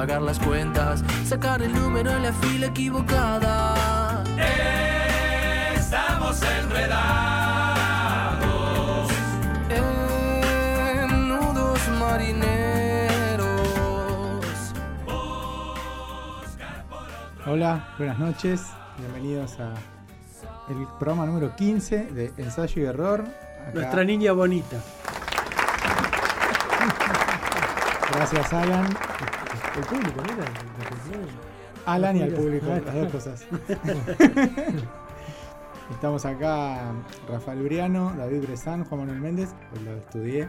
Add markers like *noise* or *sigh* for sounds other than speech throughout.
pagar las cuentas, sacar el número en la fila equivocada. Estamos enredados. En nudos marineros. Hola, buenas noches. Bienvenidos a el programa número 15 de Ensayo y Error. Acá- Nuestra niña bonita. Gracias, Alan. El público, ¿no? era? Alan y al público, las dos cosas. *laughs* Estamos acá Rafael Briano, David Bresan, Juan Manuel Méndez, pues lo estudié.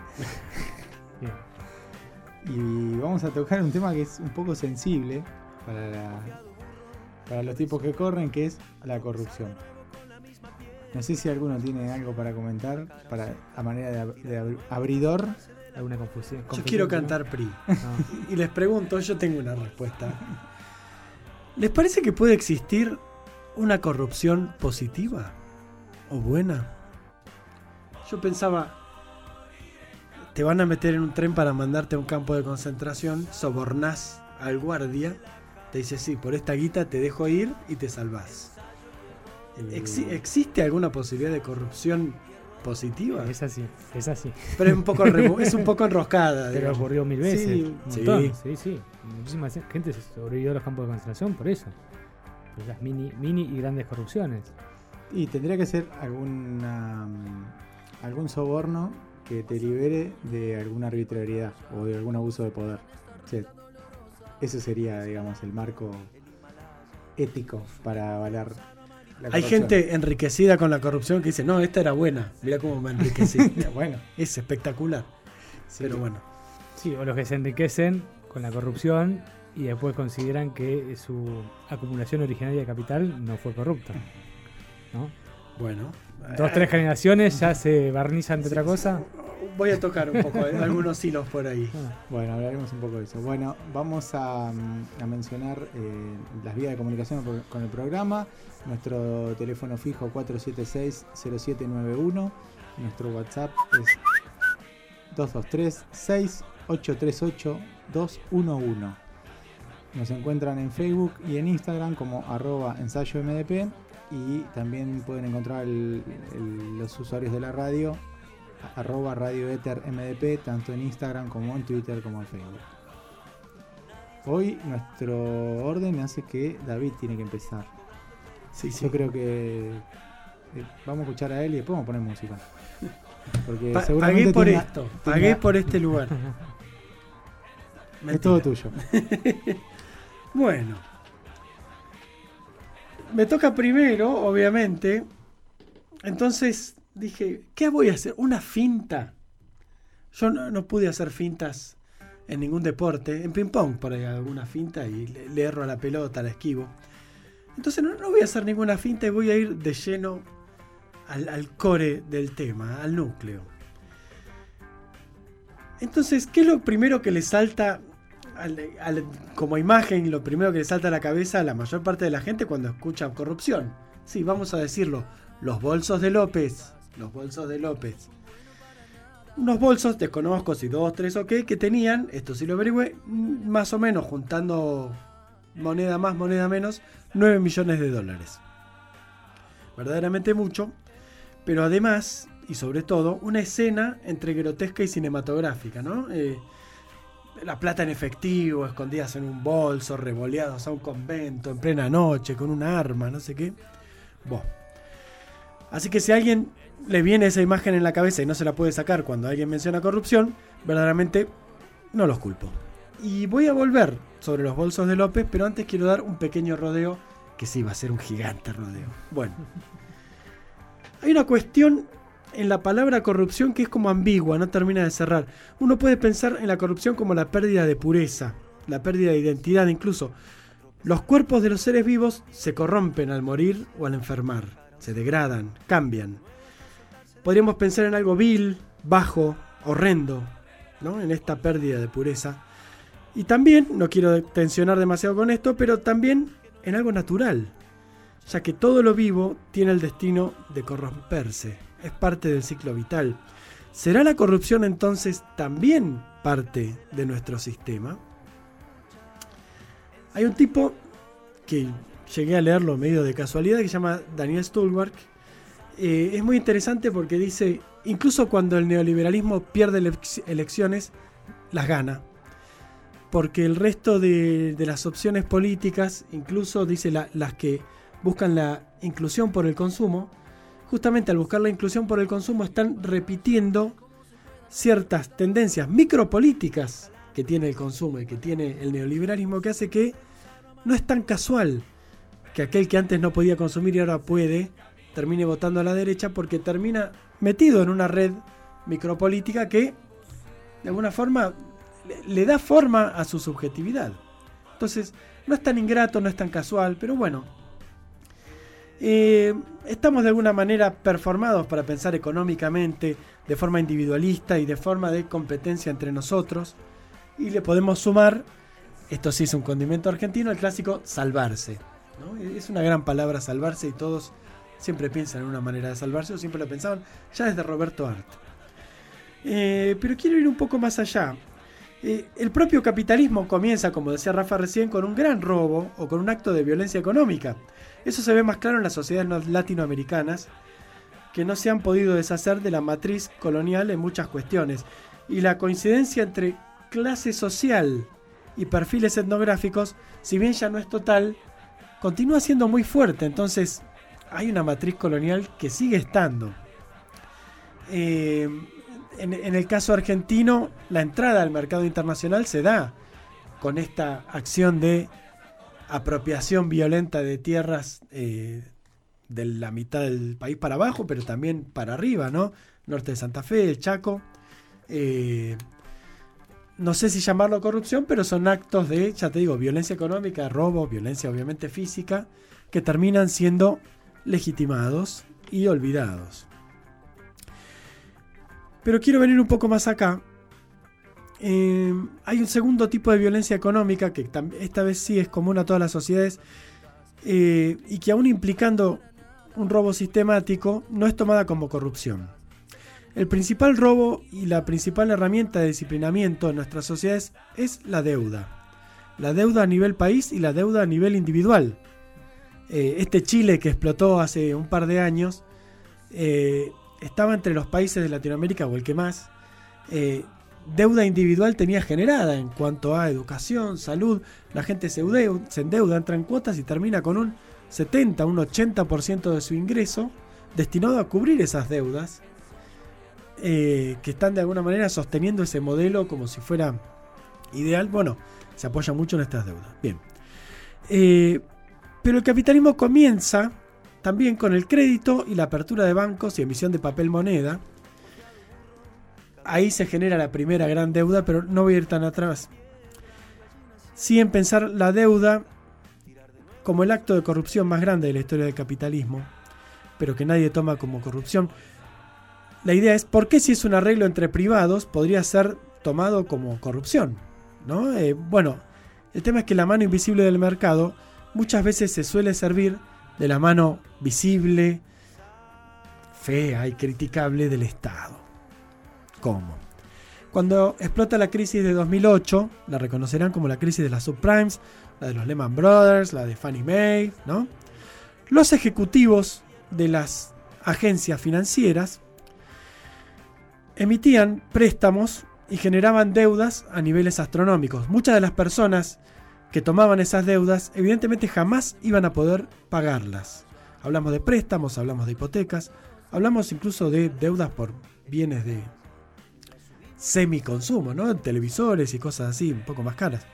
Y vamos a tocar un tema que es un poco sensible para, la- para los tiempos que corren, que es la corrupción. No sé si alguno tiene algo para comentar, para a manera de, ab- de ab- abridor. ¿Alguna confusión? Yo quiero cantar PRI. No. *laughs* Y les pregunto, yo tengo una respuesta. ¿Les parece que puede existir una corrupción positiva o buena? Yo pensaba, te van a meter en un tren para mandarte a un campo de concentración, sobornás al guardia, te dice, sí, por esta guita te dejo ir y te salvás. Exi- ¿Existe alguna posibilidad de corrupción positiva? Es así, es así. Pero es un poco, *laughs* es un poco enroscada. Pero digamos. ocurrió mil veces. Sí, un sí. montón. Sí, sí. Muchísima gente se sobrevivió a los campos de concentración por eso. Por las mini, mini y grandes corrupciones. Y tendría que ser alguna, algún soborno que te libere de alguna arbitrariedad o de algún abuso de poder. O sea, eso sería, digamos, el marco ético para avalar la Hay gente enriquecida con la corrupción que dice, no, esta era buena, mirá cómo me enriquecí. *laughs* bueno, es espectacular. sí. Pero bueno, Sí, o los que se enriquecen con la corrupción y después consideran que su acumulación originaria de capital no fue corrupta. ¿no? bueno. Dos, tres generaciones ya se barnizan de otra cosa. Voy a tocar un poco eh, algunos hilos por ahí. Ah, Bueno, hablaremos un poco de eso. Bueno, vamos a, mm, a mencionar eh, las vías de comunicación con el programa. Nuestro teléfono fijo 476-0791. Nuestro WhatsApp es 223-6838-211. Nos encuentran en Facebook y en Instagram como arroba ensayo MDP. Y también pueden encontrar el- el- los usuarios de la radio arroba Radio Ether MDP, tanto en Instagram como en Twitter como en Facebook. Hoy nuestro orden hace que David tiene que empezar. Sí, sí. Yo creo que eh, vamos a escuchar a él y después vamos a poner música. Porque Pa- seguramente pagué por tiene- esto, tiene- pagué por este lugar. *laughs* es todo tuyo. *laughs* Bueno. Me toca primero, obviamente. Entonces dije, ¿qué voy a hacer? ¿Una finta? Yo no, no pude hacer fintas en ningún deporte. En ping-pong, por ahí alguna finta y le, erro a la pelota, la esquivo. Entonces no, no voy a hacer ninguna finta y voy a ir de lleno al, al core del tema, al núcleo. Entonces, ¿qué es lo primero que le salta al- al- como imagen, lo primero que le salta a la cabeza a la mayor parte de la gente cuando escucha corrupción? Sí, vamos a decirlo, los bolsos de López, los bolsos de López. Unos bolsos, desconozco si dos, tres o qué, que tenían, esto sí lo averigüé, mm, más o menos juntando moneda más, moneda menos, 9 millones de dólares. Verdaderamente mucho, pero además, y sobre todo, una escena entre grotesca y cinematográfica, ¿no? Eh, la plata en efectivo, escondidas en un bolso, revoleados a un convento en plena noche, con un arma, no sé qué. Buah. Así que si alguien le viene esa imagen en la cabeza y no se la puede sacar cuando alguien menciona corrupción, verdaderamente no los culpo. Y voy a volver sobre los bolsos de López, pero antes quiero dar un pequeño rodeo, que sí va a ser un gigante rodeo. Bueno, hay una cuestión en la palabra corrupción que es como ambigua, no termina de cerrar. Uno puede pensar en la corrupción como la pérdida de pureza, la pérdida de identidad incluso. Los cuerpos de los seres vivos se corrompen al morir o al enfermar, se degradan, cambian. Podríamos pensar en algo vil, bajo, horrendo, ¿no? En esta pérdida de pureza. Y también, no quiero tensionar demasiado con esto, pero también en algo natural, ya que todo lo vivo tiene el destino de corromperse, es parte del ciclo vital. ¿Será la corrupción entonces también parte de nuestro sistema? Hay un tipo que llegué a leerlo medio de casualidad que se llama Daniel Stulberg. Eh, es muy interesante porque dice, incluso cuando el neoliberalismo pierde elec- elecciones, las gana. Porque el resto de, las opciones políticas, incluso dice la- las que buscan la inclusión por el consumo, justamente al buscar la inclusión por el consumo están repitiendo ciertas tendencias micropolíticas que tiene el consumo y que tiene el neoliberalismo que hace que no es tan casual que aquel que antes no podía consumir y ahora puede termine votando a la derecha porque termina metido en una red micropolítica que de alguna forma le, da forma a su subjetividad. Entonces, no es tan ingrato, no es tan casual, pero bueno. Eh, estamos de alguna manera performados para pensar económicamente, de forma individualista y de forma de competencia entre nosotros. Y le podemos sumar, esto sí es un condimento argentino, el clásico salvarse. Es una gran palabra salvarse y todos siempre piensan en una manera de salvarse o siempre lo pensaban ya desde Roberto Art. Eh, pero quiero ir un poco más allá. Eh, el propio capitalismo comienza, como decía Rafa recién, con un gran robo o con un acto de violencia económica. Eso se ve más claro en las sociedades no- latinoamericanas, que no se han podido deshacer de la matriz colonial en muchas cuestiones. Y la coincidencia entre clase social y perfiles etnográficos, si bien ya no es total, continúa siendo muy fuerte. Entonces, hay una matriz colonial que sigue estando. Eh, en, el caso argentino, la entrada al mercado internacional se da con esta acción de apropiación violenta de tierras eh, de la mitad del país para abajo, pero también para arriba, ¿no? Norte de Santa Fe, el Chaco. Eh, no sé si llamarlo corrupción, pero son actos de, ya te digo, violencia económica, robo, violencia obviamente física, que terminan siendo legitimados y olvidados. Pero quiero venir un poco más acá. Eh, hay un segundo tipo de violencia económica que esta vez sí es común a todas las sociedades eh, y que aún implicando un robo sistemático no es tomada como corrupción. El principal robo y la principal herramienta de disciplinamiento en nuestras sociedades es la deuda. La deuda a nivel país y la deuda a nivel individual. Eh, este Chile que explotó hace un par de años eh, estaba entre los países de Latinoamérica o el que más eh, deuda individual tenía generada en cuanto a educación, salud. La gente se, endeuda, entra en cuotas y termina con un 70, un 80% de su ingreso destinado a cubrir esas deudas que están de alguna manera sosteniendo ese modelo como si fuera ideal. Bueno, se apoya mucho en estas deudas. Bien. Pero el capitalismo comienza también con el crédito y la apertura de bancos y emisión de papel moneda. Ahí se genera la primera gran deuda, pero no voy a ir tan atrás. Sí en pensar la deuda como el acto de corrupción más grande de la historia del capitalismo, pero que nadie toma como corrupción. La idea es, ¿por qué si es un arreglo entre privados podría ser tomado como corrupción? ¿No? Eh, bueno, el tema es que la mano invisible del mercado muchas veces se suele servir de la mano visible, fea y criticable del Estado. ¿Cómo? Cuando explota la crisis de 2008, la reconocerán como la crisis de las subprimes, la de los Lehman Brothers, la de Fannie Mae, ¿no? Los ejecutivos de las agencias financieras emitían préstamos y generaban deudas a niveles astronómicos. Muchas de las personas que tomaban esas deudas evidentemente jamás iban a poder pagarlas. Hablamos de préstamos, hablamos de hipotecas, hablamos incluso de deudas por bienes de semiconsumo, ¿no? Televisores y cosas así, un poco más caras.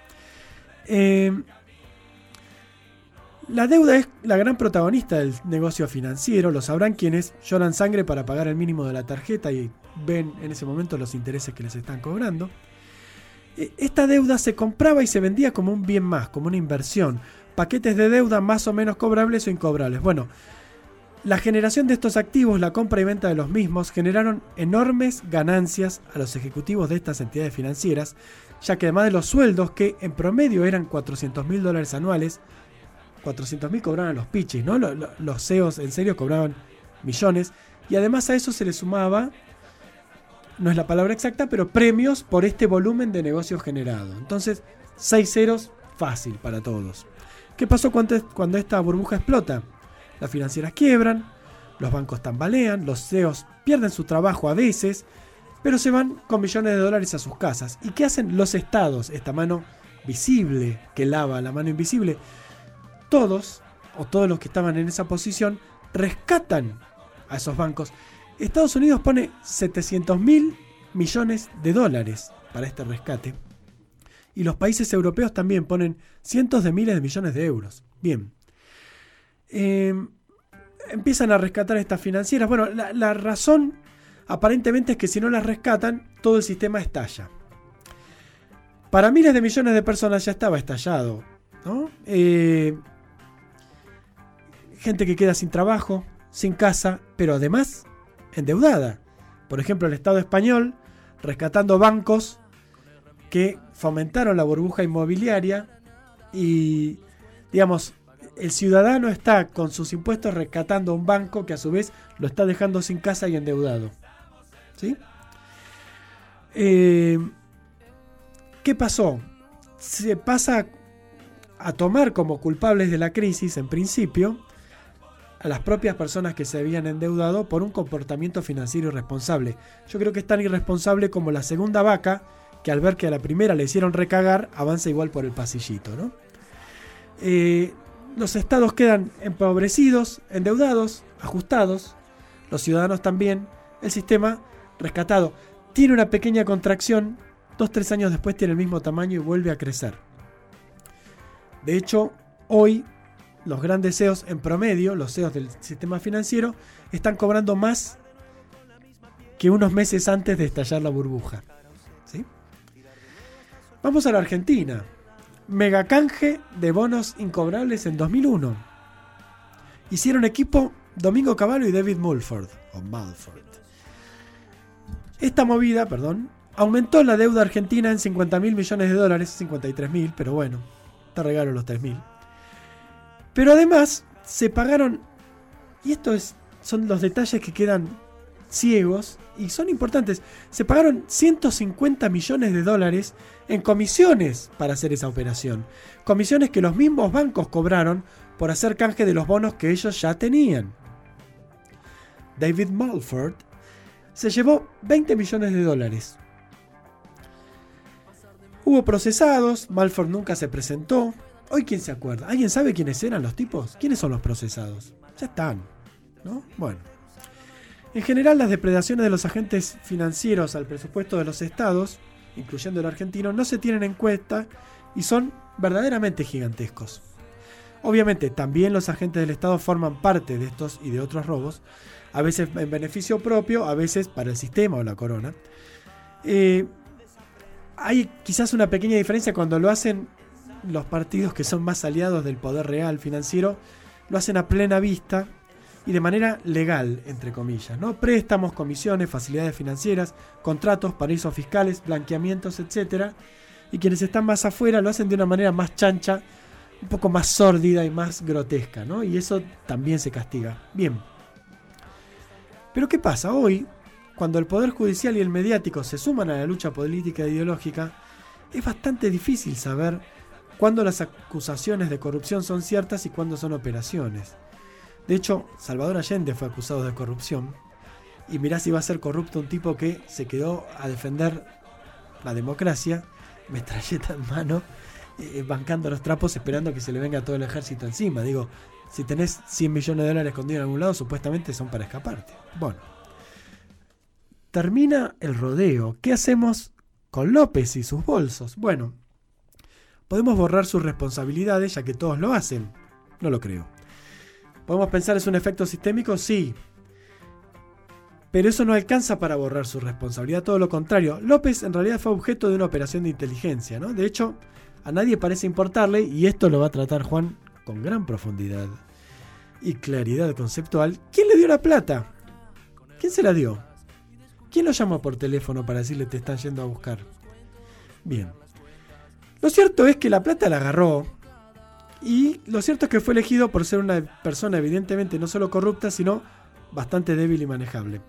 Eh, la deuda es la gran protagonista del negocio financiero, lo sabrán quienes lloran sangre para pagar el mínimo de la tarjeta y ven en ese momento los intereses que les están cobrando. Eh, Esta deuda se compraba y se vendía como un bien más, como una inversión. Paquetes de deuda más o menos cobrables o incobrables. Bueno, la generación de estos activos, la compra y venta de los mismos, generaron enormes ganancias a los ejecutivos de estas entidades financieras, ya que además de los sueldos, que en promedio eran 400 mil dólares anuales, 400 mil cobraban los pichis, ¿no? Lo- lo- Los CEOs en serio cobraban millones, y además a eso se le sumaba, no es la palabra exacta, pero premios por este volumen de negocio generado. Entonces, seis ceros fácil para todos. ¿Qué pasó cuando, cuando esta burbuja explota? Las financieras quiebran, los bancos tambalean, los CEOs pierden su trabajo a veces, pero se van con millones de dólares a sus casas. ¿Y qué hacen los estados? Esta mano visible que lava la mano invisible. Todos, o todos los que estaban en esa posición, rescatan a esos bancos. Estados Unidos pone 700 mil millones de dólares para este rescate. Y los países europeos también ponen cientos de miles de millones de euros. Bien. Eh, empiezan a rescatar estas financieras. Bueno, la, razón aparentemente es que si no las rescatan, todo el sistema estalla. Para miles de millones de personas ya estaba estallado. Eh, gente que queda sin trabajo, sin casa, pero además endeudada. Por ejemplo, el Estado español rescatando bancos que fomentaron la burbuja inmobiliaria y, digamos, el ciudadano está con sus impuestos rescatando un banco que a su vez lo está dejando sin casa y endeudado. ¿Sí? Eh, ¿Qué pasó? Se pasa a tomar como culpables de la crisis, en principio, a las propias personas que se habían endeudado por un comportamiento financiero irresponsable. Yo creo que es tan irresponsable como la segunda vaca, que al ver que a la primera le hicieron recagar, avanza igual por el pasillito. ¿no? Eh, los estados quedan empobrecidos, endeudados, ajustados, los ciudadanos también, el sistema rescatado. Tiene una pequeña contracción, dos, tres años después tiene el mismo tamaño y vuelve a crecer. De hecho, hoy los grandes CEOs en promedio, los CEOs del sistema financiero, están cobrando más que unos meses antes de estallar la burbuja. ¿Sí? Vamos a la Argentina. Megacanje de bonos incobrables en 2001. Hicieron equipo Domingo Cavallo y David Mulford. Esta movida, perdón, aumentó la deuda argentina en 50 mil millones de dólares, 53 mil, pero bueno, te regalo los 3 mil. Pero además se pagaron, y esto es, son los detalles que quedan ciegos y son importantes, se pagaron 150 millones de dólares en comisiones para hacer esa operación. Comisiones que los mismos bancos cobraron por hacer canje de los bonos que ellos ya tenían. David Mulford se llevó 20 millones de dólares. Hubo procesados, Mulford nunca se presentó, Hoy, ¿quién se acuerda? ¿Alguien sabe quiénes eran los tipos? ¿Quiénes son los procesados? Ya están, ¿no? Bueno. En general, las depredaciones de los agentes financieros al presupuesto de los estados, incluyendo el argentino, no se tienen en cuenta y son verdaderamente gigantescos. Obviamente, también los agentes del Estado forman parte de estos y de otros robos, a veces en beneficio propio, a veces para el sistema o la corona. Eh, hay quizás una pequeña diferencia cuando lo hacen los partidos que son más aliados del poder real financiero lo hacen a plena vista y de manera legal, entre comillas, ¿no? Préstamos, comisiones, facilidades financieras, contratos, paraísos fiscales, blanqueamientos, etc. Y quienes están más afuera lo hacen de una manera más chancha, un poco más sórdida y más grotesca, ¿no? Y eso también se castiga. Bien. Pero ¿qué pasa? Hoy, cuando el Poder Judicial y el mediático se suman a la lucha política e ideológica, es bastante difícil saber cuándo las acusaciones de corrupción son ciertas y cuándo son operaciones. De hecho, Salvador Allende fue acusado de corrupción. Y mirá si va a ser corrupto un tipo que se quedó a defender la democracia, metralleta en mano, eh, bancando los trapos esperando que se le venga todo el ejército encima. Digo, si tenés 100 millones de dólares escondidos en algún lado, supuestamente son para escaparte. Bueno. Termina el rodeo. ¿Qué hacemos con López y sus bolsos? Bueno, ¿Podemos borrar sus responsabilidades ya que todos lo hacen? No lo creo. ¿Podemos pensar es un efecto sistémico? Sí. Pero eso no alcanza para borrar su responsabilidad, todo lo contrario. López en realidad fue objeto de una operación de inteligencia, ¿no? De hecho, a nadie parece importarle, y esto lo va a tratar Juan con gran profundidad y claridad conceptual. ¿Quién le dio la plata? ¿Quién se la dio? ¿Quién lo llamó por teléfono para decirle te están yendo a buscar? Bien. Lo cierto es que la plata la agarró. Y lo cierto es que fue elegido por ser una persona evidentemente no solo corrupta, sino bastante débil y manejable.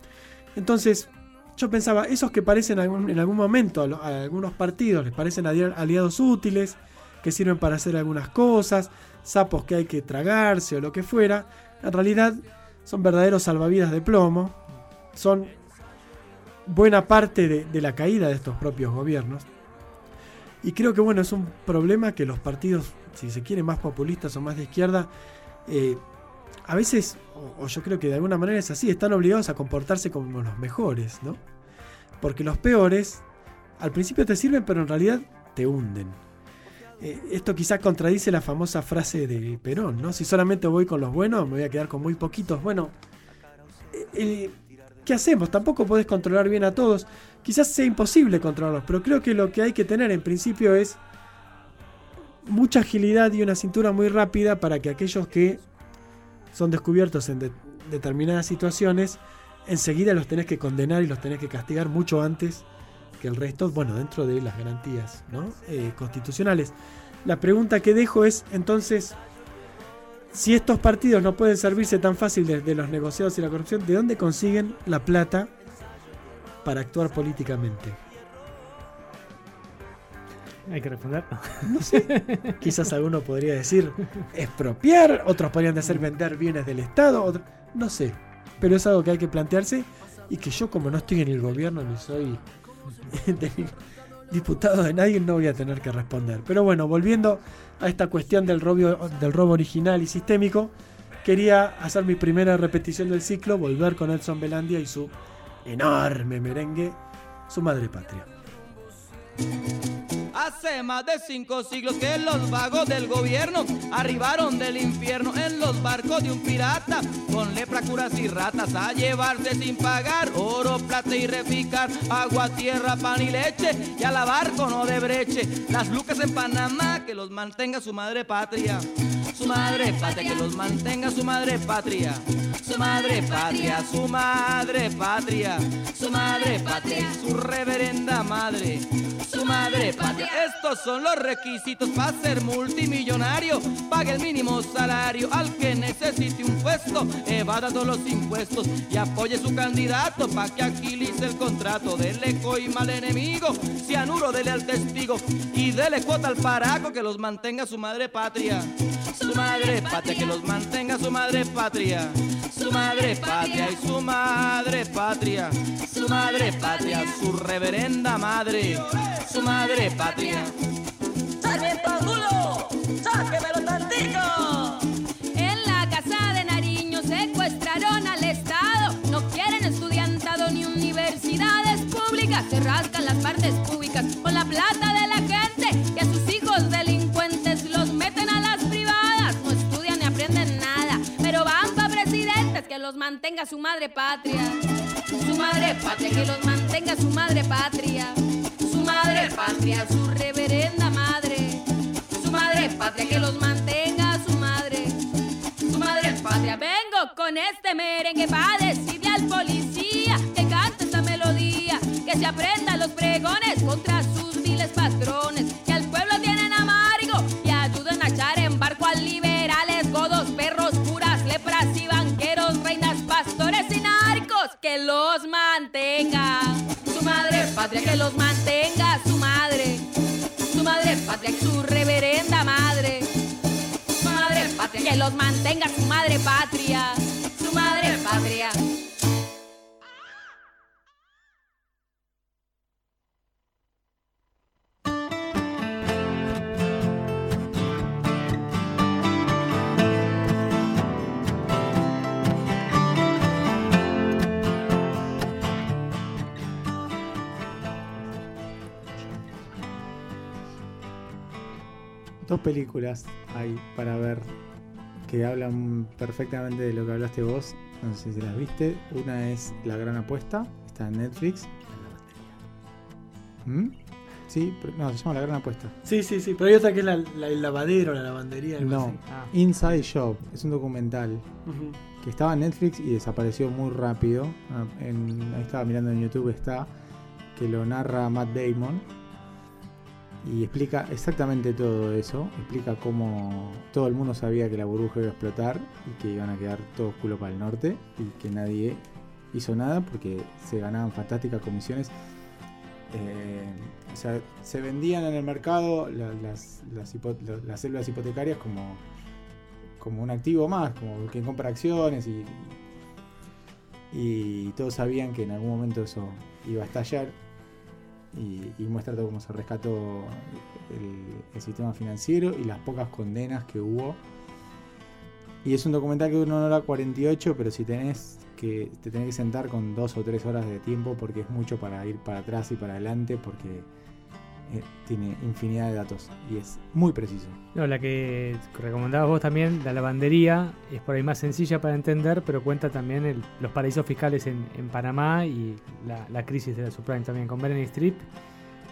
Entonces, yo pensaba, esos que parecen en algún momento a algunos partidos les parecen aliados útiles, que sirven para hacer algunas cosas, sapos que hay que tragarse o lo que fuera, en realidad son verdaderos salvavidas de plomo, son buena parte de, de la caída de estos propios gobiernos. Y creo que bueno, es un problema que los partidos, si se quiere, más populistas o más de izquierda, eh, a veces, o, yo creo que de alguna manera es así, están obligados a comportarse como los mejores, ¿no? Porque los peores al principio te sirven, pero en realidad te hunden. Eh, esto quizás contradice la famosa frase de Perón, ¿no? Si solamente voy con los buenos, me voy a quedar con muy poquitos. Bueno, eh, ¿qué hacemos? Tampoco podés controlar bien a todos. Quizás sea imposible controlarlos, pero creo que lo que hay que tener en principio es mucha agilidad y una cintura muy rápida para que aquellos que son descubiertos en de- determinadas situaciones, enseguida los tenés que condenar y los tenés que castigar mucho antes que el resto, bueno, dentro de las garantías. Eh, constitucionales. La pregunta que dejo es, entonces, si estos partidos no pueden servirse tan fácil de, de los negociados y la corrupción, ¿de dónde consiguen la plata para actuar políticamente? Hay que responder. No sé. *laughs* Quizás alguno podría decir expropiar, otros podrían decir vender bienes del Estado, otro- no sé. Pero es algo que hay que plantearse y que yo como no estoy en el gobierno ni soy *laughs* diputado de nadie no voy a tener que responder. Pero bueno, volviendo a esta cuestión del robo, del robo original y sistémico, quería hacer mi primera repetición del ciclo, volver con Edson Belandia y su enorme merengue, su madre patria. Más de cinco siglos que los vagos del gobierno arribaron del infierno en los barcos de un pirata con lepra, curas y ratas a llevarse sin pagar oro, plata y reficar, agua, tierra, pan y leche y a la barco no de breche. Las lucas en Panamá que los mantenga su madre patria. Su madre patria, que los mantenga su madre patria. Su madre patria, su madre patria. Su madre patria, su reverenda madre. Su madre patria. Estos son los requisitos para ser multimillonario. Pague el mínimo salario al que necesite un puesto. Evada todos los impuestos y apoye su candidato para que agilice el contrato. Dele coima al enemigo, cianuro dele al testigo y dele cuota al paraco que los mantenga su madre patria. Su madre patria, que los mantenga su madre patria. Su madre patria y su madre patria. Su madre patria, su reverenda madre. Su madre patria. ¡Sarmiento Angulo! ¡Sáquemelo tantito! En la casa de Nariño secuestraron al Estado. No quieren estudiantado ni universidades públicas. Se rascan las partes públicas con la plata de la gente. Y a sus los mantenga su madre patria. Su madre patria, que los mantenga su madre patria. Su madre patria, su reverenda madre. Su madre patria, que los mantenga su madre. Su madre patria. Vengo con este merengue para patria, que los mantenga su madre. Su madre patria, su reverenda madre. Su madre patria, que los mantenga su madre patria. Su madre patria. Películas hay para ver que hablan perfectamente de lo que hablaste vos. No sé si las viste. Una es La Gran Apuesta, está en Netflix. ¿Mm? Sí, pero- no, se llama La Gran Apuesta. Sí, sí, sí, pero hay otra que es la, la- el lavadero, la lavandería. algo No, así. Ah, Inside Job, es un documental que estaba en Netflix y desapareció muy rápido. Ah, en- ahí estaba mirando en YouTube, está, que lo narra Matt Damon. Y explica exactamente todo eso. Explica cómo todo el mundo sabía que la burbuja iba a explotar y que iban a quedar todos culo para el norte y que nadie hizo nada porque se ganaban fantásticas comisiones. Eh, o sea, se vendían en el mercado la- las, las células hipotecarias como, como un activo más, como quien compra acciones y, y todos sabían que en algún momento eso iba a estallar y, y muestra todo cómo se rescató el, el sistema financiero y las pocas condenas que hubo. Y es un documental que dura una hora 48, pero si tenés que te tenés que sentar con dos o tres horas de tiempo porque es mucho para ir para atrás y para adelante porque eh, tiene infinidad de datos y es muy preciso. No, la que recomendabas vos también, la lavandería, es por ahí más sencilla para entender, pero cuenta también el- los paraísos fiscales en, en Panamá y la, la crisis de la subprime también con Bernie Strip.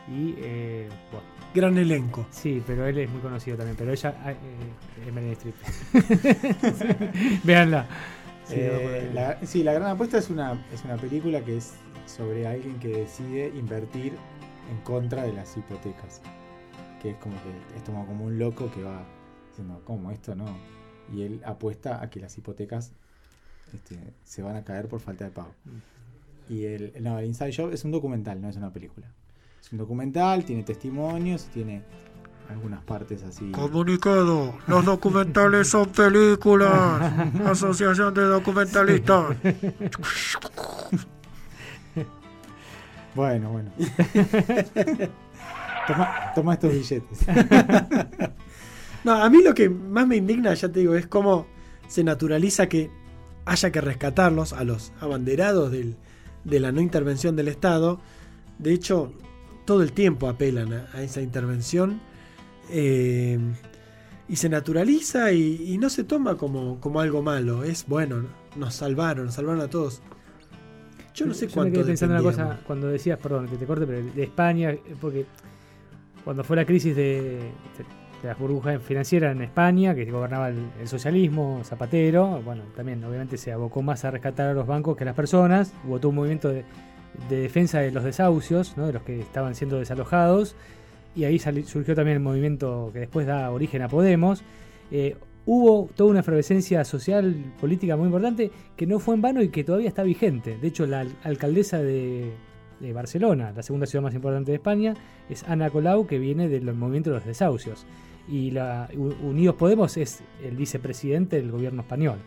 Y, eh, bueno, Gran elenco. sí, pero él es muy conocido también, pero ella ah, eh, es Bernie Strip. *laughs* Véanla. Sí, Eh, la, sí, La Gran Apuesta es una, es una película que es sobre alguien que decide invertir en contra de las hipotecas. Que es como que es como, como un loco que va diciendo, ¿cómo esto no? Y él apuesta a que las hipotecas este, se van a caer por falta de pago. Y el, no, el Inside Job es un documental, no es una película. Es un documental, tiene testimonios, tiene algunas partes así. Comunicado, los documentales son películas. *laughs* Asociación de documentalistas. *laughs* Bueno, bueno. *laughs* toma, toma estos billetes. *laughs* No, a mí lo que más me indigna, ya te digo, es cómo se naturaliza que haya que rescatarlos a los abanderados del- de la no intervención del Estado. De hecho, todo el tiempo apelan a, a esa intervención. eh, y se naturaliza y, y no se toma como, como algo malo. Es bueno, nos salvaron, nos salvaron a todos. Yo no sé me cuánto. quedé pensando una cosa cuando decías, perdón, que te corte, pero de España, eh, porque cuando fue la crisis de, de las burbujas financieras en España, que gobernaba el, el socialismo, Zapatero, bueno, también obviamente se abocó más a rescatar a los bancos que a las personas, hubo todo un movimiento de, de defensa de los desahucios, ¿no? de los que estaban siendo desalojados, y ahí surgió también el movimiento que después da origen a Podemos. Eh, hubo toda una efervescencia social, política muy importante, que no fue en vano y que todavía está vigente. De hecho, la al- alcaldesa de, Barcelona, la segunda ciudad más importante de España, es Ana Colau, que viene del movimiento de los desahucios. Y Unidos Podemos es el vicepresidente del gobierno español.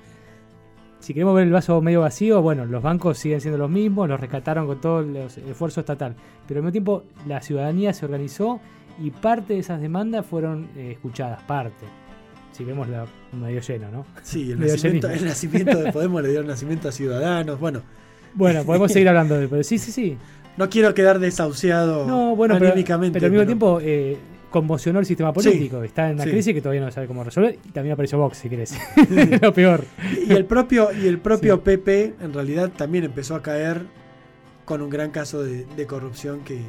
Si queremos ver el vaso medio vacío, bueno, los bancos siguen siendo los mismos, los rescataron con todo el esfuerzo estatal. Pero al mismo tiempo la ciudadanía se organizó y parte de esas demandas fueron eh, escuchadas, parte. Si vemos la medio lleno, ¿no? Sí, el *laughs* nacimiento, el nacimiento de *laughs* Podemos le dio nacimiento a Ciudadanos. Bueno, Bueno, podemos seguir *laughs* hablando de pero sí, sí, sí. no quiero quedar desahuciado No, bueno, pero, anímicamente. pero al mismo tiempo eh, conmocionó el sistema político. Está en una sí. crisis que todavía no sabe cómo resolver. Y también apareció Vox, si querés. Lo peor. Y el propio, y el propio PP en realidad también empezó a caer con un gran caso de, de corrupción que,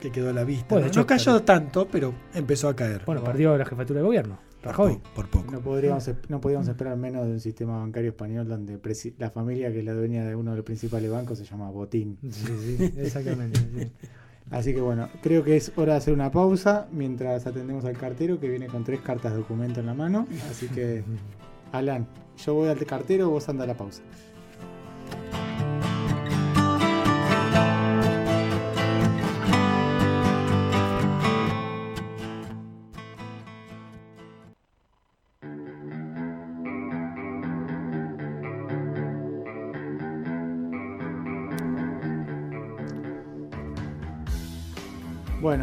que quedó a la vista. Bueno, de no, hecho, No cayó tanto, pero empezó a caer. Bueno, perdió la jefatura de gobierno. por, Rajoy. po- por poco. No podríamos, no podíamos esperar menos de un sistema bancario español donde la familia que es la dueña de uno de los principales bancos se llama Botín. Sí, sí, exactamente. sí. *laughs* Así que bueno, creo que es hora de hacer una pausa mientras atendemos al cartero que viene con tres cartas de documento en la mano. Así que, *laughs* Alan, yo voy al cartero, vos anda a la pausa.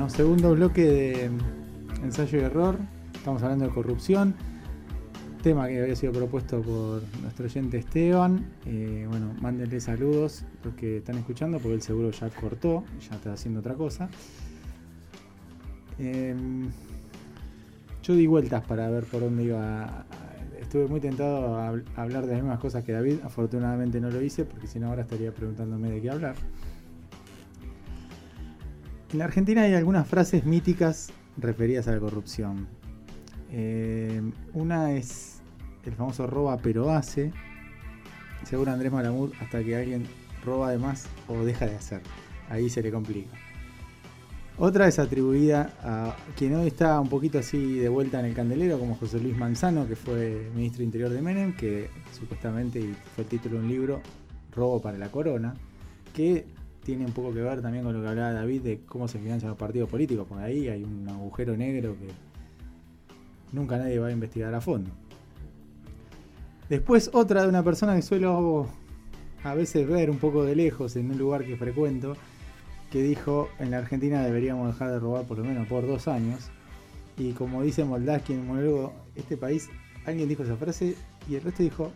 Segundo bloque de ensayo y error. Estamos hablando de corrupción. Tema que había sido propuesto por nuestro oyente Esteban. Eh, bueno, mándenle saludos los que están escuchando porque él seguro ya cortó, ya está haciendo otra cosa. Em, yo di vueltas para ver por dónde iba. Estuve muy tentado a hablar de las mismas cosas que David. Afortunadamente no lo hice porque si no ahora estaría preguntándome de qué hablar. En la Argentina hay algunas frases míticas referidas a la corrupción. Eh, una es el famoso roba pero hace. Según Andrés Malamud, hasta que alguien roba de más o deja de hacer. Ahí se le complica. Otra es atribuida a quien hoy está un poquito así de vuelta en el candelero, como José Luis Manzano, que fue ministro interior de Menem, que supuestamente fue el título de un libro, Robo para la Corona, que tiene un poco que ver también con lo que hablaba David de cómo se financian los partidos políticos, porque ahí hay un agujero negro que nunca nadie va a investigar a fondo. Después otra de una persona que suelo a veces ver un poco de lejos en un lugar que frecuento, que dijo en la Argentina deberíamos dejar de robar por lo menos por dos años. Y como dice Moldaski en el monólogo, este país, alguien dijo esa frase y el resto dijo,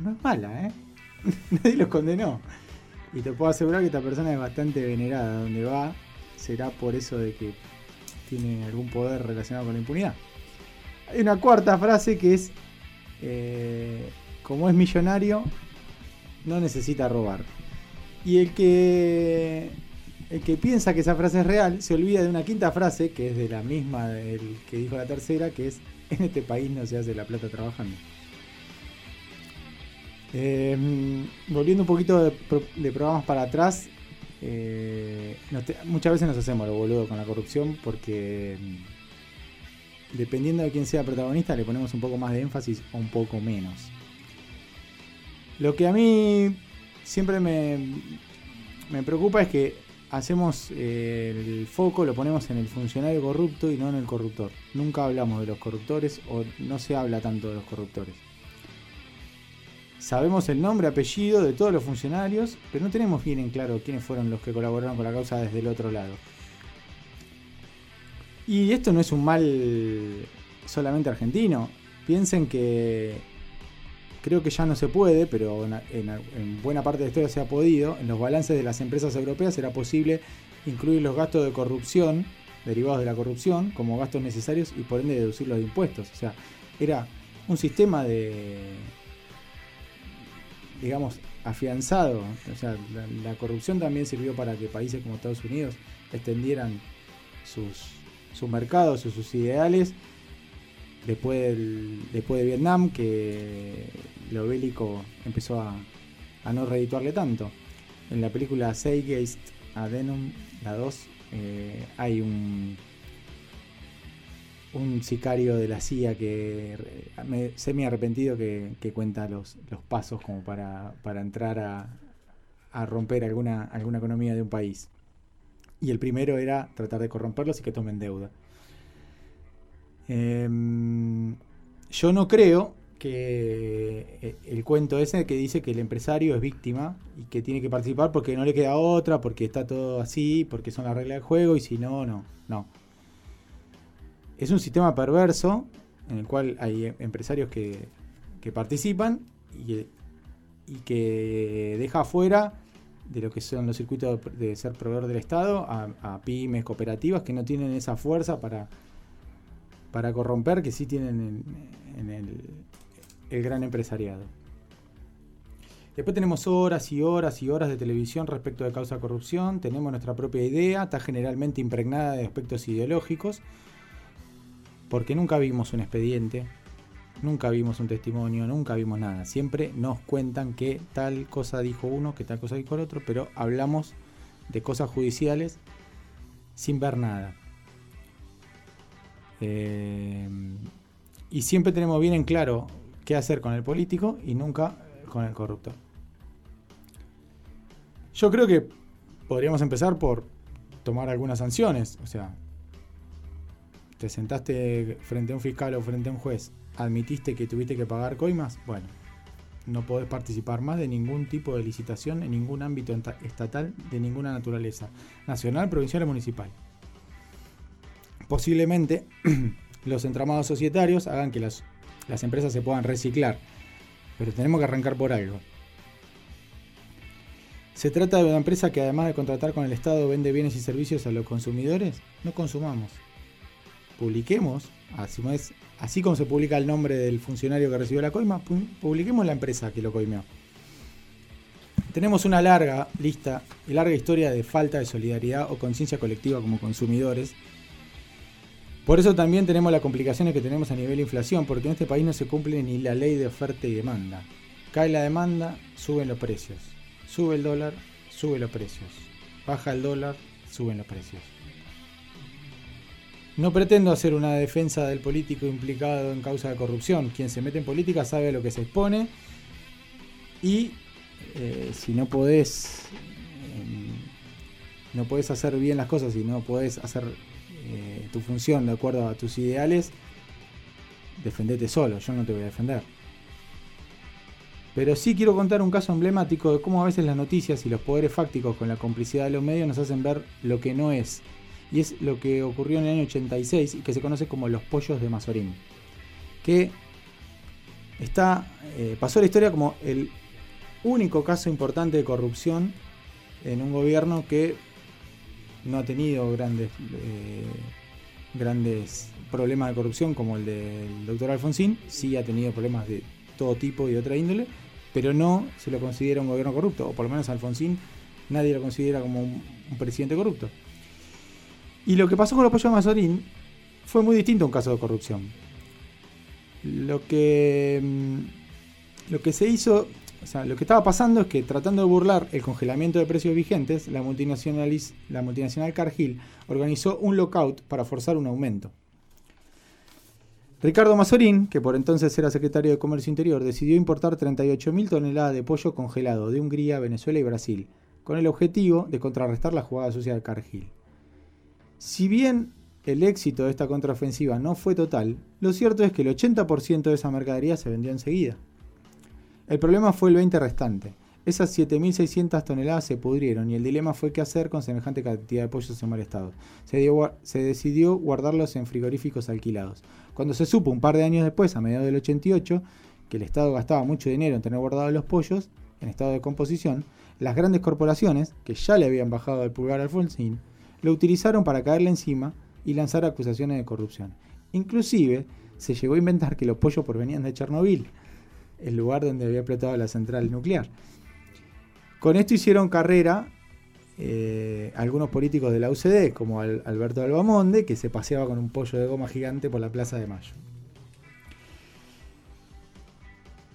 no es mala, ¿eh? *laughs* Nadie los condenó. Y te puedo asegurar que esta persona es bastante venerada. Donde va, será por eso de que tiene algún poder relacionado con la impunidad. Hay una cuarta frase que es, eh, como es millonario, no necesita robar. Y el que, el que piensa que esa frase es real, se olvida de una quinta frase, que es de la misma del que dijo la tercera, que es, en este país no se hace la plata trabajando. Eh, volviendo un poquito de, pro- de programas para atrás, eh, muchas veces nos hacemos lo boludo con la corrupción porque mm, dependiendo de quién sea protagonista le ponemos un poco más de énfasis o un poco menos. Lo que a mí siempre me, me preocupa es que hacemos eh, el foco, lo ponemos en el funcionario corrupto y no en el corruptor. Nunca hablamos de los corruptores o no se habla tanto de los corruptores. Sabemos el nombre, apellido de todos los funcionarios, pero no tenemos bien en claro quiénes fueron los que colaboraron con la causa desde el otro lado. Y esto no es un mal solamente argentino. Piensen que creo que ya no se puede, pero en, en- en buena parte de la historia se ha podido. En los balances de las empresas europeas era posible incluir los gastos de corrupción, derivados de la corrupción, como gastos necesarios y por ende deducirlos de impuestos. O sea, era un sistema de, digamos, afianzado. O sea, la, corrupción también sirvió para que países como Estados Unidos extendieran sus, sus mercados, sus, sus ideales. Después, después de Vietnam, que lo bélico empezó a, a no redituarle tanto. En la película Seigeist Adenum, la 2, eh, hay un, un sicario de la CIA que re- me- semi arrepentido que, cuenta los, pasos como para, entrar a, a romper alguna, alguna economía de un país. Y el primero era tratar de corromperlos y que tomen deuda. Em, yo no creo que eh, el cuento ese que dice que el empresario es víctima y que tiene que participar porque no le queda otra, porque está todo así, porque son las reglas del juego y si no, no, no. Es un sistema perverso en el cual hay em- empresarios que, participan y, y que deja afuera de lo que son los circuitos de ser proveedor del Estado a, pymes, cooperativas que no tienen esa fuerza para, para corromper que sí tienen en, en el, el gran empresariado. Después tenemos horas y horas y horas de televisión respecto de causa corrupción, tenemos nuestra propia idea, está generalmente impregnada de aspectos ideológicos, porque nunca vimos un expediente, nunca vimos un testimonio, nunca vimos nada. Siempre nos cuentan que tal cosa dijo uno, que tal cosa dijo el otro, pero hablamos de cosas judiciales sin ver nada. Eh, y siempre tenemos bien en claro qué hacer con el político y nunca con el corruptor. Yo creo que podríamos empezar por tomar algunas sanciones. O sea, te sentaste frente a un fiscal o frente a un juez, admitiste que tuviste que pagar coimas, bueno, no podés participar más de ningún tipo de licitación en ningún ámbito estatal de ninguna naturaleza, nacional, provincial o municipal. Posiblemente *clears throat* los entramados societarios hagan que las, las empresas se puedan reciclar, pero tenemos que arrancar por algo. ¿Se trata de una empresa que además de contratar con el Estado vende bienes y servicios a los consumidores? No consumamos. Publiquemos, así, como se publica el nombre del funcionario que recibió la coima, pu- publiquemos la empresa que lo coimeó. Tenemos una larga lista y larga historia de falta de solidaridad o conciencia colectiva como consumidores. Por eso también tenemos las complicaciones que tenemos a nivel de inflación, porque en este país no se cumple ni la ley de oferta y demanda. Cae la demanda, suben los precios. Sube el dólar, sube los precios. Baja el dólar, suben los precios. No pretendo hacer una defensa del político implicado en causa de corrupción. Quien se mete en política sabe a lo que se expone. Y eh, si no podés eh, no puedes hacer bien las cosas y no puedes hacer eh, tu función de acuerdo a tus ideales, defendete solo, yo no te voy a defender. Pero sí quiero contar un caso emblemático de cómo a veces las noticias y los poderes fácticos con la complicidad de los medios nos hacen ver lo que no es. Y es lo que ocurrió en el año 86 y que se conoce como los pollos de Mazorín. Que está, eh, pasó la historia como el único caso importante de corrupción en un gobierno que no ha tenido grandes, eh, grandes problemas de corrupción como el del doctor Alfonsín, sí ha tenido problemas de todo tipo y de otra índole, pero no se lo considera un gobierno corrupto, o por lo menos Alfonsín nadie lo considera como un presidente corrupto. Y lo que pasó con los pollos de Mazorín fue muy distinto a un caso de corrupción. Lo que, mm, lo que se hizo, o sea, lo que estaba pasando es que tratando de burlar el congelamiento de precios vigentes, la, la multinacional Cargill organizó un lockout para forzar un aumento. Ricardo Mazorín, que por entonces era secretario de Comercio Interior, decidió importar 38.000 toneladas de pollo congelado de Hungría, Venezuela y Brasil, con el objetivo de contrarrestar la jugada sucia de Cargill. Si bien el éxito de esta contraofensiva no fue total, lo cierto es que el 80% de esa mercadería se vendió enseguida. El problema fue el 20 restante. Esas 7.600 toneladas se pudrieron y el dilema fue qué hacer con semejante cantidad de pollos en mal estado. Se, decidió guardarlos en frigoríficos alquilados. Cuando se supo un par de años después, a mediados del 88, que el Estado gastaba mucho dinero en tener guardados los pollos en estado de composición, las grandes corporaciones, que ya le habían bajado el pulgar al Alfonsín, lo utilizaron para caerle encima y lanzar acusaciones de corrupción. Inclusive, se llegó a inventar que los pollos provenían de Chernobyl, el lugar donde había explotado la central nuclear. Con esto hicieron carrera eh, algunos políticos de la UCD, como Al- Alberto Albamonde, que se paseaba con un pollo de goma gigante por la Plaza de Mayo.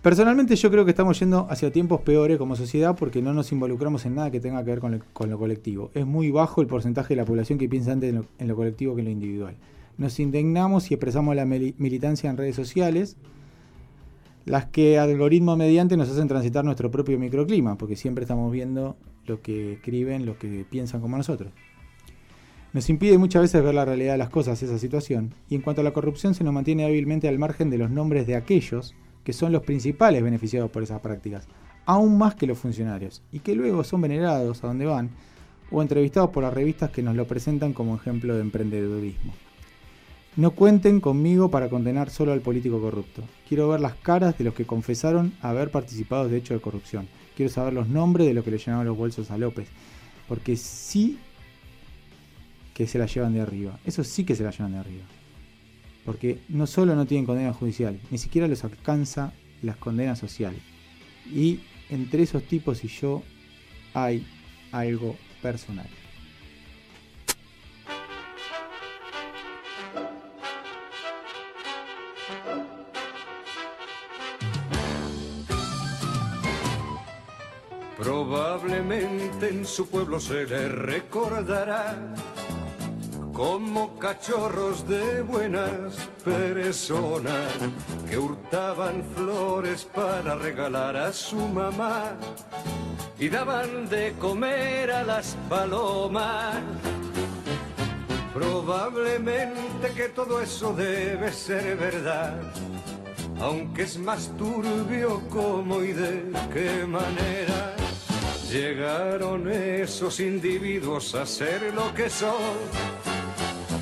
Personalmente yo creo que estamos yendo hacia tiempos peores como sociedad porque no nos involucramos en nada que tenga que ver con, lo colectivo. Es muy bajo el porcentaje de la población que piensa antes en lo, en lo colectivo que en lo individual. Nos indignamos y expresamos la mili- militancia en redes sociales, las que algoritmo mediante nos hacen transitar nuestro propio microclima, porque siempre estamos viendo lo que escriben, lo que piensan como nosotros. Nos impide muchas veces ver la realidad de las cosas esa situación, y en cuanto a la corrupción se nos mantiene hábilmente al margen de los nombres de aquellos que son los principales beneficiados por esas prácticas, aún más que los funcionarios, y que luego son venerados a donde van o entrevistados por las revistas que nos lo presentan como ejemplo de emprendedurismo. No cuenten conmigo para condenar solo al político corrupto. Quiero ver las caras de los que confesaron haber participado de hechos de corrupción. Quiero saber los nombres de los que le llenaban los bolsos a López. Porque sí que se la llevan de arriba. Eso sí que se la llevan de arriba. Porque no solo no tienen condena judicial, ni siquiera los alcanza las condenas sociales. Y entre esos tipos y yo hay algo personal. Probablemente en su pueblo se le recordará como cachorros de buenas personas que hurtaban flores para regalar a su mamá y daban de comer a las palomas. Probablemente que todo eso debe ser verdad, aunque es más turbio cómo y de qué manera llegaron esos individuos a ser lo que son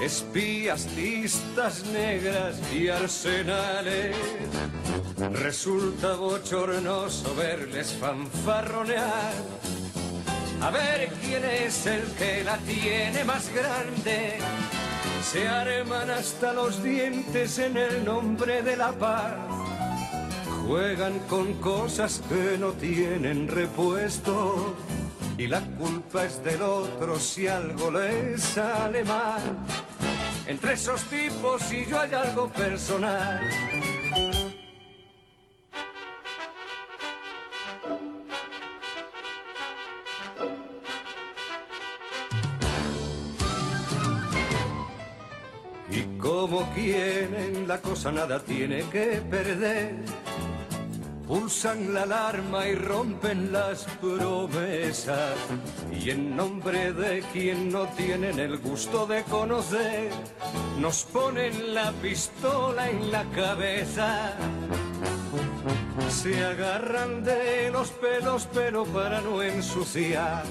Espías, listas negras y arsenales. Resulta bochornoso verles fanfarronear. A ver quién es el que la tiene más grande. Se arman hasta los dientes en el nombre de la paz. Juegan con cosas que no tienen repuesto. Y la culpa es del otro si algo les sale mal. Entre esos tipos y yo hay algo personal. Y como quieren, la cosa nada tiene que perder. Pulsan la alarma y rompen las promesas. Y en nombre de quien no tienen el gusto de conocer, nos ponen la pistola en la cabeza. Se agarran de los pelos, pero para no ensuciar,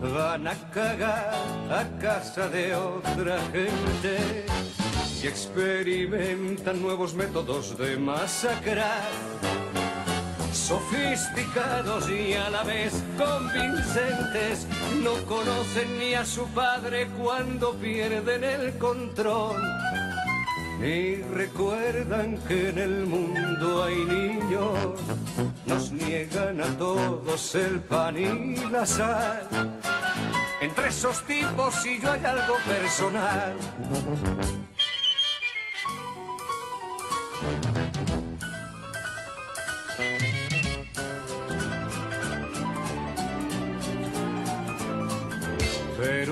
van a cagar a casa de otra gente y experimentan nuevos métodos de masacrar. Sofisticados y a la vez convincentes, no conocen ni a su padre cuando pierden el control. Ni recuerdan que en el mundo hay niños, nos niegan a todos el pan y la sal. Entre esos tipos y yo hay algo personal.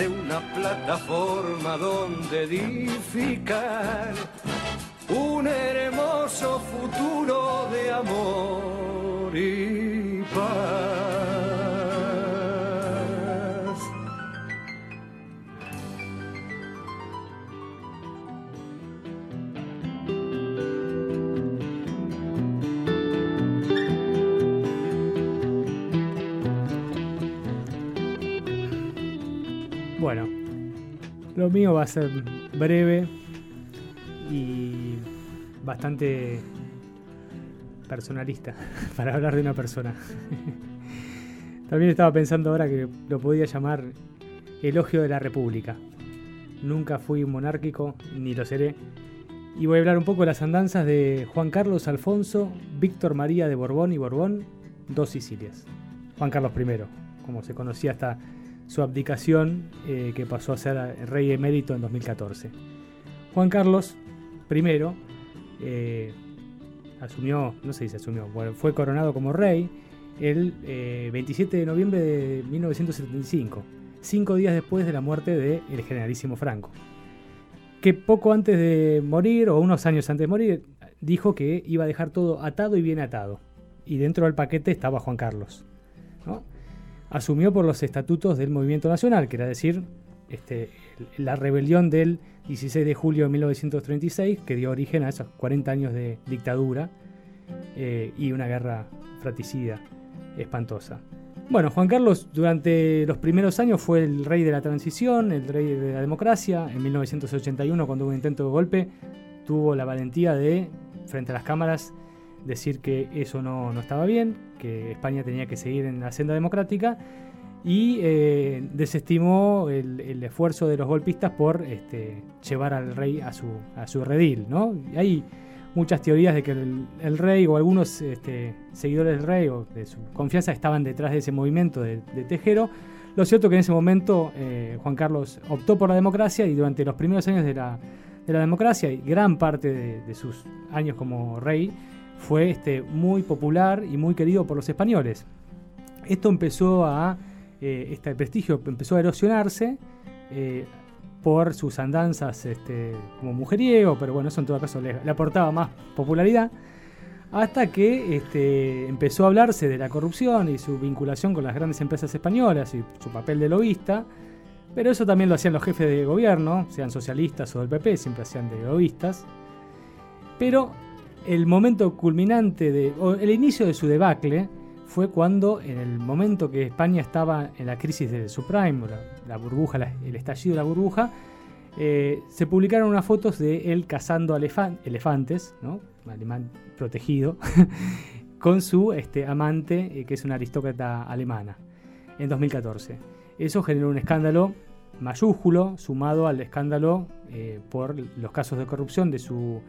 de una plataforma donde edificar un hermoso futuro de amor y paz. Bueno, lo mío va a ser breve y bastante personalista *laughs* para hablar de una persona. *laughs* También estaba pensando ahora que lo podía llamar elogio de la República. Nunca fui monárquico, ni lo seré. Y voy a hablar un poco de las andanzas de Juan Carlos Alfonso, Víctor María de Borbón y Borbón, dos Sicilias. Juan Carlos I, como se conocía hasta su abdicación, eh, que pasó a ser rey emérito en 2014. Juan Carlos I eh, asumió, no sé si se asumió, bueno, fue coronado como rey el eh, 27 de noviembre de 1975, cinco días después de la muerte del generalísimo Franco, que poco antes de morir, o unos años antes de morir, dijo que iba a dejar todo atado y bien atado. Y dentro del paquete estaba Juan Carlos. ¿no? Asumió por los estatutos del Movimiento Nacional, que era decir, este, la rebelión del 16 de julio de 1936, que dio origen a esos 40 años de dictadura eh, y una guerra fratricida espantosa. Bueno, Juan Carlos durante los primeros años fue el rey de la transición, el rey de la democracia. En 1981, cuando hubo un intento de golpe, tuvo la valentía de, frente a las cámaras, decir que eso no, no estaba bien, que España tenía que seguir en la senda democrática y eh, desestimó el, el, esfuerzo de los golpistas por este, llevar al rey a su, a su redil. ¿no? Y hay muchas teorías de que el, rey o algunos este, seguidores del rey o de su confianza estaban detrás de ese movimiento de, de Tejero. Lo cierto que en ese momento eh, Juan Carlos optó por la democracia y durante los primeros años de la, de la democracia y gran parte de sus años como rey fue este, muy popular y muy querido por los españoles. Esto empezó a, eh, este prestigio empezó a erosionarse eh, por sus andanzas este, como mujeriego, pero bueno, eso en todo caso le, le aportaba más popularidad, hasta que este, empezó a hablarse de la corrupción y su vinculación con las grandes empresas españolas y su papel de lobista, pero eso también lo hacían los jefes de gobierno, sean socialistas o del PP, siempre hacían de lobistas, pero el momento culminante, de, o el inicio de su debacle, fue cuando, en el momento que España estaba en la crisis del subprime, la, la burbuja, el estallido de la burbuja, eh, se publicaron unas fotos de él cazando elefan- elefantes, ¿no? alemán protegido, *laughs* con su este, amante, eh, que es una aristócrata alemana, en 2014. Eso generó un escándalo mayúsculo, sumado al escándalo eh, por los casos de corrupción de su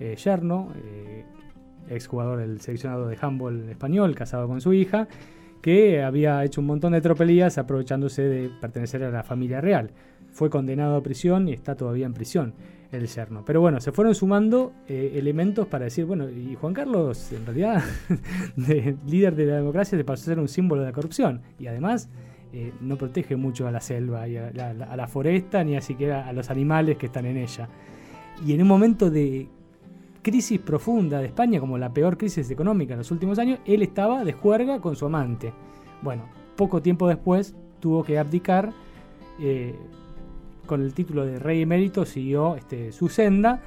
eh, yerno, eh, exjugador del seleccionado de handball español, casado con su hija, que había hecho un montón de tropelías aprovechándose de pertenecer a la familia real. Fue condenado a prisión y está todavía en prisión el yerno. Pero bueno, se fueron sumando eh, elementos para decir, bueno, y Juan Carlos, en realidad, *laughs* de líder de la democracia, se pasó a ser un símbolo de la corrupción. Y además, eh, no protege mucho a la selva y a la, a la foresta, ni a siquiera a los animales que están en ella. Y en un momento de crisis profunda de España, como la peor crisis económica en los últimos años, él estaba de juerga con su amante. Bueno, poco tiempo después tuvo que abdicar, eh, con el título de rey emérito siguió este, su senda,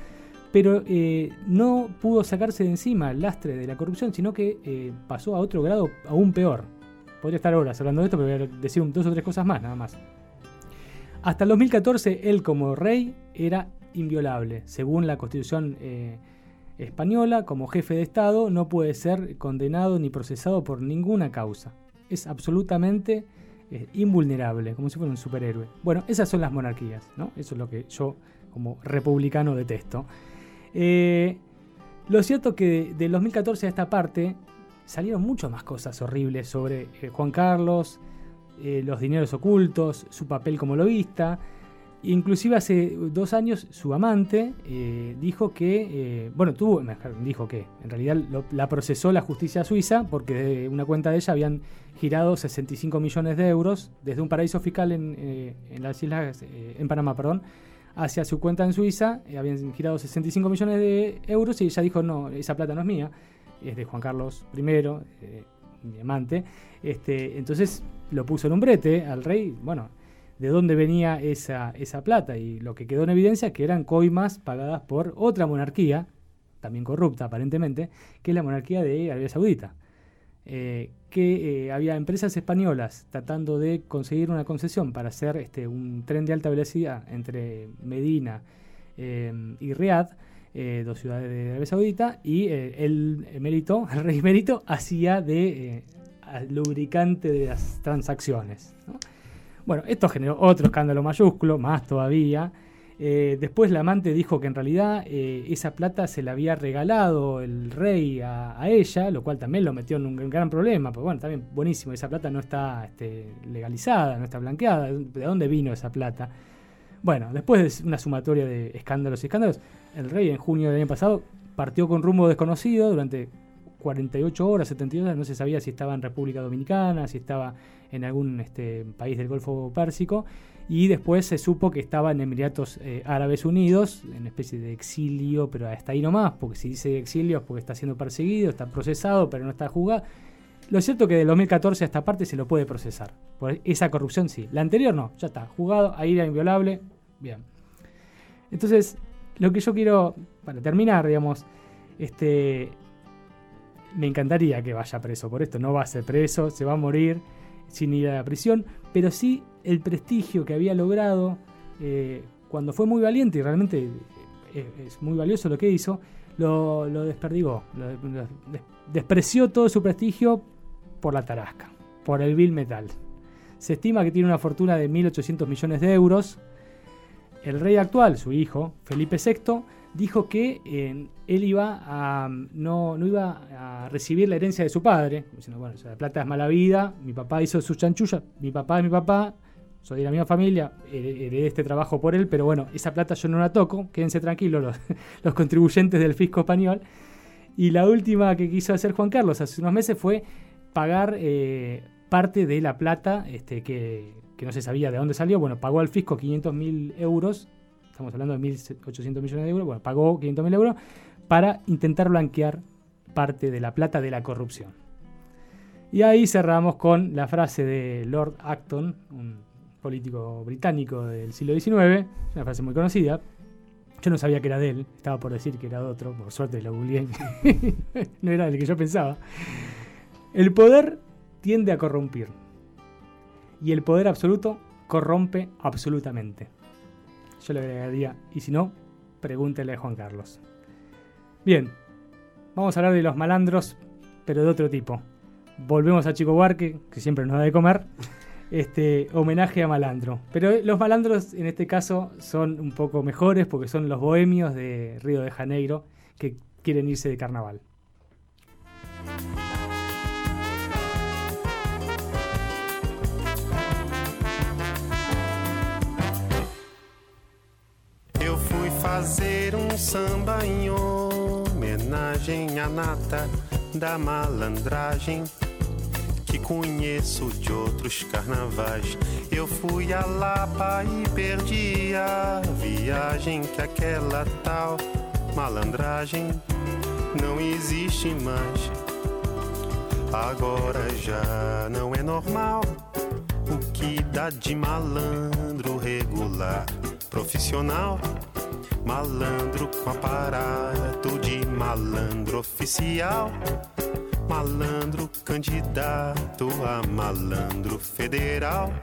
pero eh, no pudo sacarse de encima el lastre de la corrupción, sino que eh, pasó a otro grado aún peor. Podría estar horas hablando de esto, pero voy a decir dos o tres cosas más, nada más. Hasta el 2014, él como rey era inviolable. Según la constitución española, como jefe de Estado, no puede ser condenado ni procesado por ninguna causa. Es absolutamente eh, invulnerable, como si fuera un superhéroe. Bueno, esas son las monarquías, ¿no? Eso es lo que yo, como republicano, detesto. Eh, lo cierto que del 2014 a esta parte salieron muchas más cosas horribles sobre eh, Juan Carlos, los dineros ocultos, su papel como lobista. Inclusive hace dos años su amante eh, dijo que, eh, bueno, tuvo, dijo que en realidad la procesó la justicia suiza porque de una cuenta de ella habían girado 65 millones de euros desde un paraíso fiscal en, eh, en las islas, en Panamá, perdón, hacia su cuenta en Suiza, habían girado 65 millones de euros y ella dijo, no, esa plata no es mía, es de Juan Carlos I, mi amante. Este, entonces lo puso en un brete al rey, bueno, de dónde venía esa, esa plata y lo que quedó en evidencia es que eran coimas pagadas por otra monarquía, también corrupta aparentemente, que es la monarquía de Arabia Saudita. Eh, que eh, había empresas españolas tratando de conseguir una concesión para hacer este, un tren de alta velocidad entre Medina eh, y Riad, dos ciudades de Arabia Saudita, y el emérito, *laughs* el rey emérito, hacía de lubricante de las transacciones. Bueno, esto generó otro escándalo mayúsculo, más todavía. Eh, después la amante dijo que en realidad eh, esa plata se la había regalado el rey a, ella, lo cual también lo metió en un gran problema. Pero bueno, también buenísimo, esa plata no está este, legalizada, no está blanqueada. ¿De dónde vino esa plata? Bueno, después de una sumatoria de escándalos y escándalos, el rey en junio del año pasado partió con rumbo desconocido durante 48 horas, 72 horas, no se sabía si estaba en República Dominicana, si estaba en algún este, país del Golfo Pérsico, y después se supo que estaba en Emiratos eh, Árabes Unidos, en especie de exilio, pero hasta ahí nomás, porque si dice exilio es porque está siendo perseguido, está procesado, pero no está juzgado. Lo cierto es que del 2014 a esta parte se lo puede procesar. Por esa corrupción sí. La anterior no, ya está. Juzgado, ahí inviolable. Bien. Entonces, lo que yo quiero, para terminar, digamos, este, me encantaría que vaya preso por esto. No va a ser preso, se va a morir sin ir a la prisión, pero sí el prestigio que había logrado eh, cuando fue muy valiente y realmente eh, es muy valioso lo que hizo, lo, desperdigó, despreció todo su prestigio por la tarasca, por el vil metal. Se estima que tiene una fortuna de 1.800 millones de euros. El rey actual, su hijo, Felipe VI, dijo que eh, él iba a, no, no iba a recibir la herencia de su padre, diciendo, bueno, la plata es mala vida, mi papá hizo sus chanchullas, mi papá es mi papá, soy de la misma familia, heredé este trabajo por él, pero bueno, esa plata yo no la toco, quédense tranquilos los, *laughs* los contribuyentes del fisco español. Y la última que quiso hacer Juan Carlos hace unos meses fue pagar eh, parte de la plata este, que, que no se sabía de dónde salió. Bueno, pagó al fisco 500 mil euros, estamos hablando de 1.800 millones de euros, bueno, pagó 500 mil euros para intentar blanquear parte de la plata de la corrupción. Y ahí cerramos con la frase de Lord Acton, un político británico del siglo XIX, una frase muy conocida. Yo no sabía que era de él, estaba por decir que era de otro, por suerte lo googleé. *laughs* no era el que yo pensaba. El poder tiende a corrompir. Y el poder absoluto corrompe absolutamente. Yo le agregaría, y si no, pregúntele a Juan Carlos. Bien, vamos a hablar de los malandros, pero de otro tipo. Volvemos a Chico Buarque, que siempre nos da de comer. Este homenaje a malandro. Pero los malandros en este caso son un poco mejores porque son los bohemios de Río de Janeiro que quieren irse de carnaval. Fazer um samba em homenagem à nata da malandragem que conheço de outros carnavais. Eu fui a Lapa e perdi a viagem que aquela tal malandragem não existe mais. Agora já não é normal o que dá de malandro regular, profissional. Malandro com aparato de malandro oficial. Malandro candidato a malandro federal.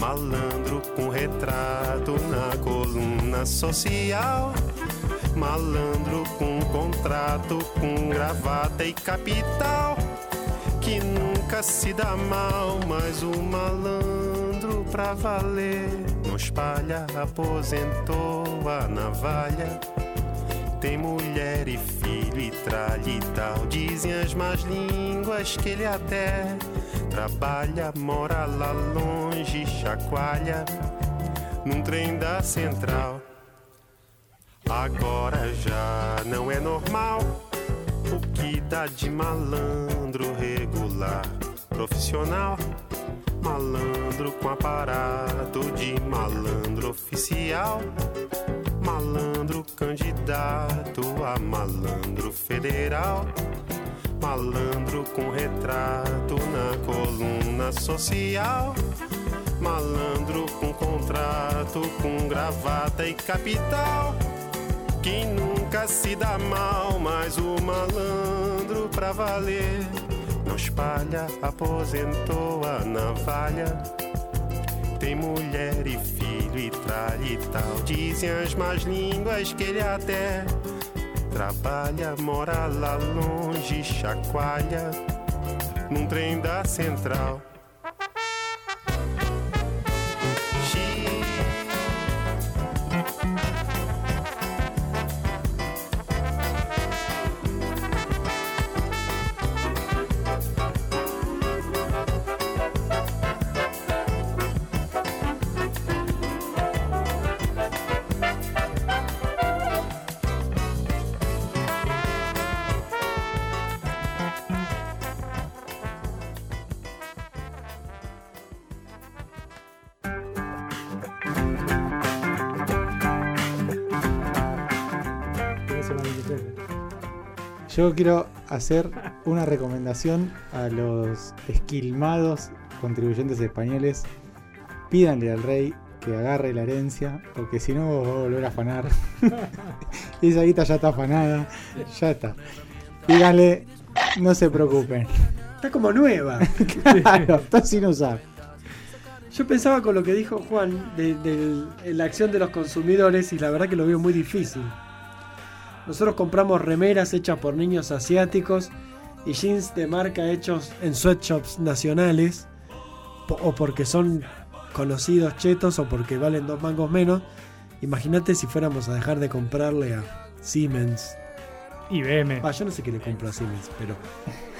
Malandro com retrato na coluna social. Malandro com contrato, com gravata e capital. Que nunca se dá mal, mas o malandro pra valer. Não espalha, aposentou a navalha. Tem mulher e filho e tralha e tal. Dizem as más línguas que ele até trabalha, mora lá longe, chacoalha num trem da central. Agora já não é normal o que dá de malandro regular, profissional. Malandro com aparato de malandro oficial. Malandro candidato a malandro federal. Malandro com retrato na coluna social. Malandro com contrato, com gravata e capital. Quem nunca se dá mal, mas o malandro pra valer. Não espalha, aposentou a navalha. Tem mulher e filho e tralha e tal. Dizem as más línguas que ele até trabalha, mora lá longe, chacoalha num trem da central. Yo quiero hacer una recomendación a los esquilmados contribuyentes españoles. Pídanle al rey que agarre la herencia, porque si no va a volver a afanar. *laughs* Esa guita ya está afanada, ya está. Díganle, no se preocupen. Está como nueva. *laughs* Claro, está sin usar. Yo pensaba con lo que dijo Juan de, de la acción de los consumidores y la verdad que lo veo muy difícil. Nosotros compramos remeras hechas por niños asiáticos y jeans de marca hechos en sweatshops nacionales po- o porque son conocidos chetos o porque valen dos mangos menos Imagínate si fuéramos a dejar de comprarle a Siemens. IBM. Ah, yo no sé qué le compro a Siemens, pero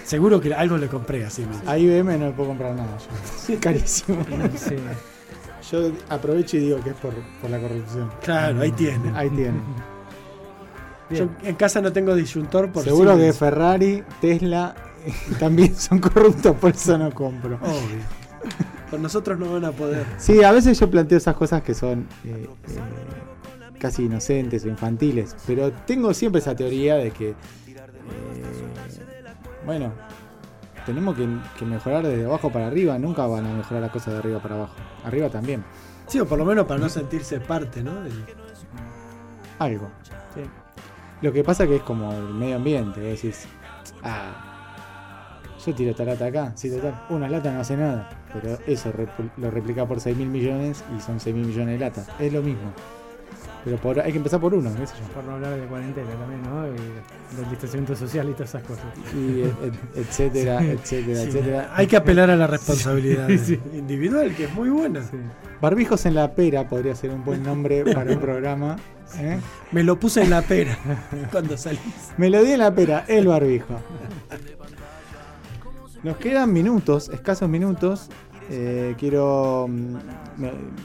seguro que algo le compré a Siemens. A IBM no le puedo comprar nada. yo. *laughs* Carísimo. Sí. Yo aprovecho y digo que es por, por la corrupción. Claro, ahí tiene. Ahí tiene. Yo en casa no tengo disyuntor por Seguro que. Ferrari, Tesla también son corruptos, por eso no compro. Obvio. Con nosotros no van a poder. Sí, a veces yo planteo esas cosas que son eh, eh, casi inocentes o infantiles, pero tengo siempre esa teoría de que, eh, bueno, tenemos que, que mejorar desde abajo para arriba, nunca van a mejorar las cosas de arriba para abajo. Arriba también, Sí, o por lo menos para no sentirse parte, ¿no? Del- algo. Lo que pasa que es como el medio ambiente, vos decís, ah, yo tiro esta lata acá, sí, total, una lata no hace nada, pero eso lo replica por 6 mil millones y son 6 mil millones de latas, es lo mismo. Pero por, hay que empezar por uno, qué sé yo. Por no hablar de cuarentena también, ¿no? Y del distanciamiento social y todas esas cosas. y et- et- etcétera, etcétera, Sí, etcétera. Hay que apelar a la responsabilidad Sí, sí. individual, que es muy buena. Sí. Barbijos en la pera podría ser un buen nombre *laughs* para un programa. ¿Eh? Me lo puse en la pera cuando salí. Melodía en la pera, el barbijo. Nos quedan minutos, escasos minutos. Eh, quiero mm,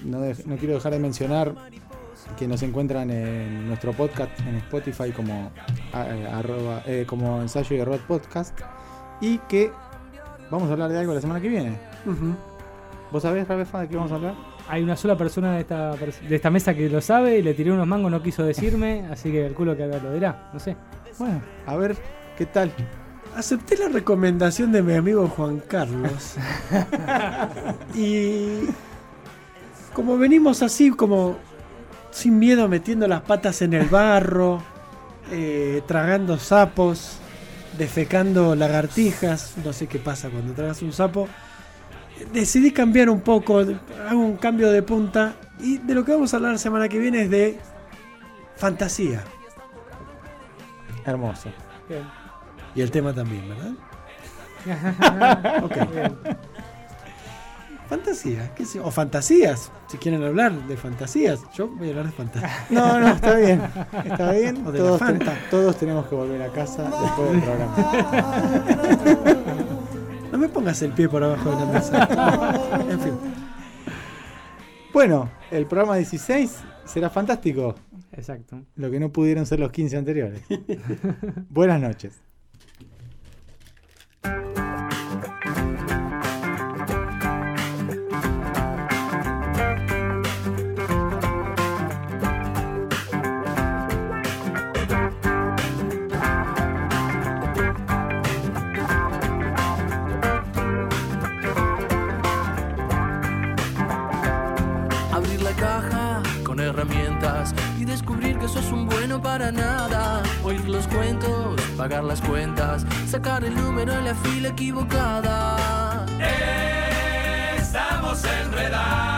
no, quiero dejar de mencionar que nos encuentran en nuestro podcast en Spotify como eh, arroba, como ensayo y error podcast y que vamos a hablar de algo la semana que viene. ¿Vos sabés, Rabefa, de qué vamos a hablar? Hay una sola persona de esta, de esta mesa que lo sabe y le tiré unos mangos, no quiso decirme, así que calculo que lo dirá, no sé. Bueno, a ver, ¿qué tal? Acepté la recomendación de mi amigo Juan Carlos. *laughs* y como venimos así, como sin miedo, metiendo las patas en el barro, eh, tragando sapos, defecando lagartijas, no sé qué pasa cuando tragas un sapo, decidí cambiar un poco, hago un cambio de punta y de lo que vamos a hablar la semana que viene es de fantasía. Hermoso. Y el tema también, ¿verdad? Ok. Fantasía, qué sé, o fantasías, si quieren hablar de fantasías, yo voy a hablar de fantasía. No, no, está bien. Está bien. O de la Todos, Fanta. todos tenemos que volver a casa después del programa. No me pongas el pie por abajo de la mesa. *laughs* En fin, Bueno, el programa 16 será fantástico. Exacto. Lo que no pudieron ser los 15 anteriores. *laughs* Buenas noches. Oír los cuentos, pagar las cuentas, sacar el número en la fila equivocada. Estamos enredados.